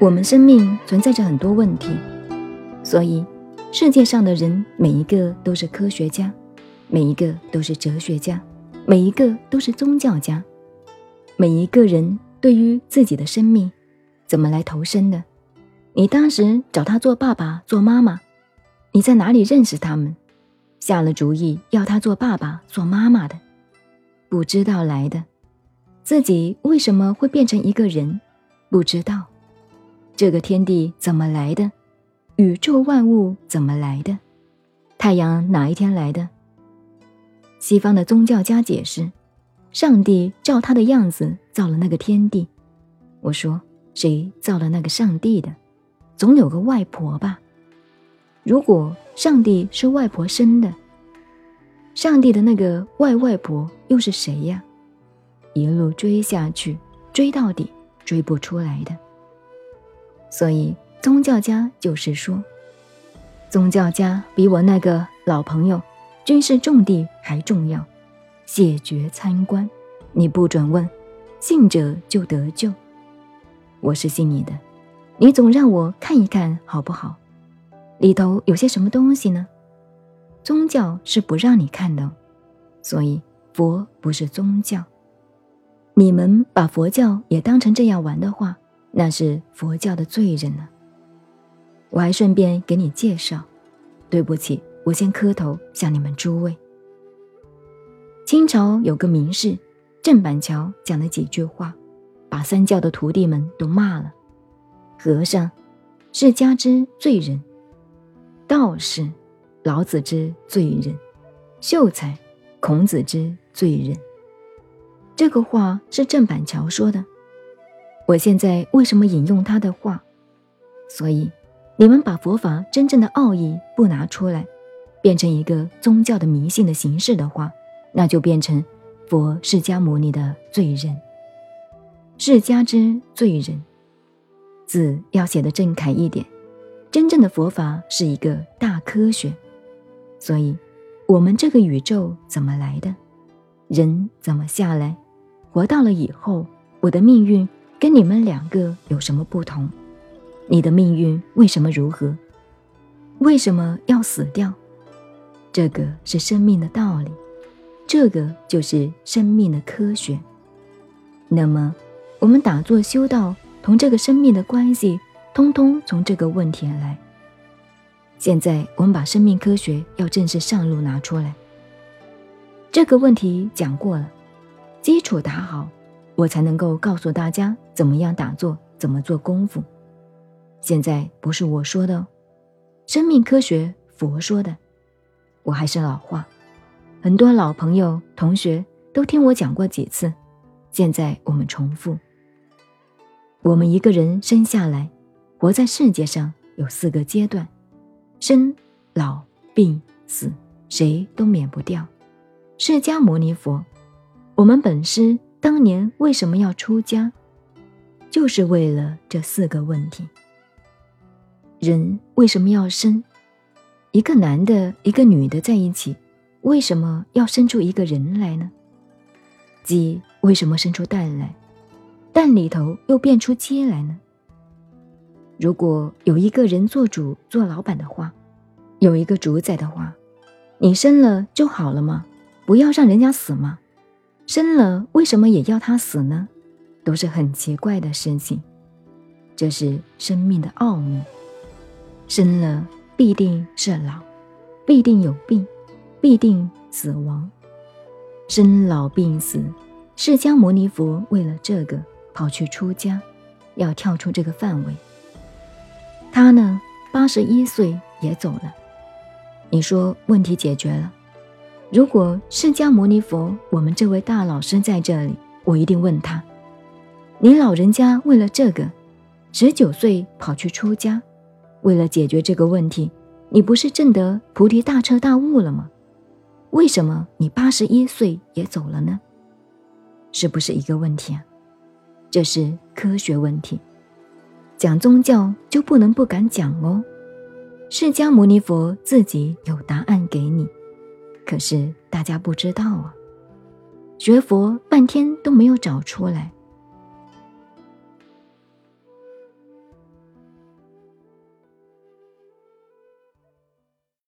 我们生命存在着很多问题，所以世界上的人每一个都是科学家，每一个都是哲学家，每一个都是宗教家。每一个人对于自己的生命怎么来投生的？你当时找他做爸爸、做妈妈，你在哪里认识他们？下了主意要他做爸爸、做妈妈的，不知道来的。自己为什么会变成一个人？不知道。这个天地怎么来的？宇宙万物怎么来的？太阳哪一天来的？西方的宗教家解释，上帝照他的样子造了那个天地。我说，谁造了那个上帝的？总有个外婆吧？如果上帝是外婆生的，上帝的那个外外婆又是谁呀？一路追下去，追到底，追不出来的。所以，宗教家就是说，宗教家比我那个老朋友军事重地还重要。谢绝参观，你不准问，信者就得救。我是信你的，你总让我看一看好不好？里头有些什么东西呢？宗教是不让你看的，所以佛不是宗教。你们把佛教也当成这样玩的话。那是佛教的罪人呢。我还顺便给你介绍。对不起，我先磕头向你们诸位。清朝有个名士郑板桥讲了几句话，把三教的徒弟们都骂了。和尚，是家之罪人；道士，老子之罪人；秀才，孔子之罪人。这个话是郑板桥说的。我现在为什么引用他的话？所以，你们把佛法真正的奥义不拿出来，变成一个宗教的迷信的形式的话，那就变成佛释迦牟尼的罪人。释迦之罪人，字要写的正楷一点。真正的佛法是一个大科学，所以，我们这个宇宙怎么来的？人怎么下来？活到了以后，我的命运。跟你们两个有什么不同？你的命运为什么如何？为什么要死掉？这个是生命的道理，这个就是生命的科学。那么，我们打坐修道同这个生命的关系，通通从这个问题而来。现在，我们把生命科学要正式上路拿出来。这个问题讲过了，基础打好。我才能够告诉大家怎么样打坐，怎么做功夫。现在不是我说的哦，生命科学佛说的。我还是老话，很多老朋友、同学都听我讲过几次。现在我们重复：我们一个人生下来，活在世界上有四个阶段：生、老、病、死，谁都免不掉。释迦牟尼佛，我们本师。当年为什么要出家？就是为了这四个问题。人为什么要生？一个男的，一个女的在一起，为什么要生出一个人来呢？鸡为什么生出蛋来？蛋里头又变出鸡来呢？如果有一个人做主做老板的话，有一个主宰的话，你生了就好了吗？不要让人家死吗？生了为什么也要他死呢？都是很奇怪的事情。这是生命的奥秘。生了必定是老，必定有病，必定死亡。生老病死，释迦牟尼佛为了这个跑去出家，要跳出这个范围。他呢，八十一岁也走了。你说问题解决了？如果释迦牟尼佛，我们这位大老师在这里，我一定问他：你老人家为了这个，十九岁跑去出家，为了解决这个问题，你不是证得菩提大彻大悟了吗？为什么你八十一岁也走了呢？是不是一个问题啊？这是科学问题。讲宗教就不能不敢讲哦。释迦牟尼佛自己有答案给你。可是大家不知道啊，学佛半天都没有找出来，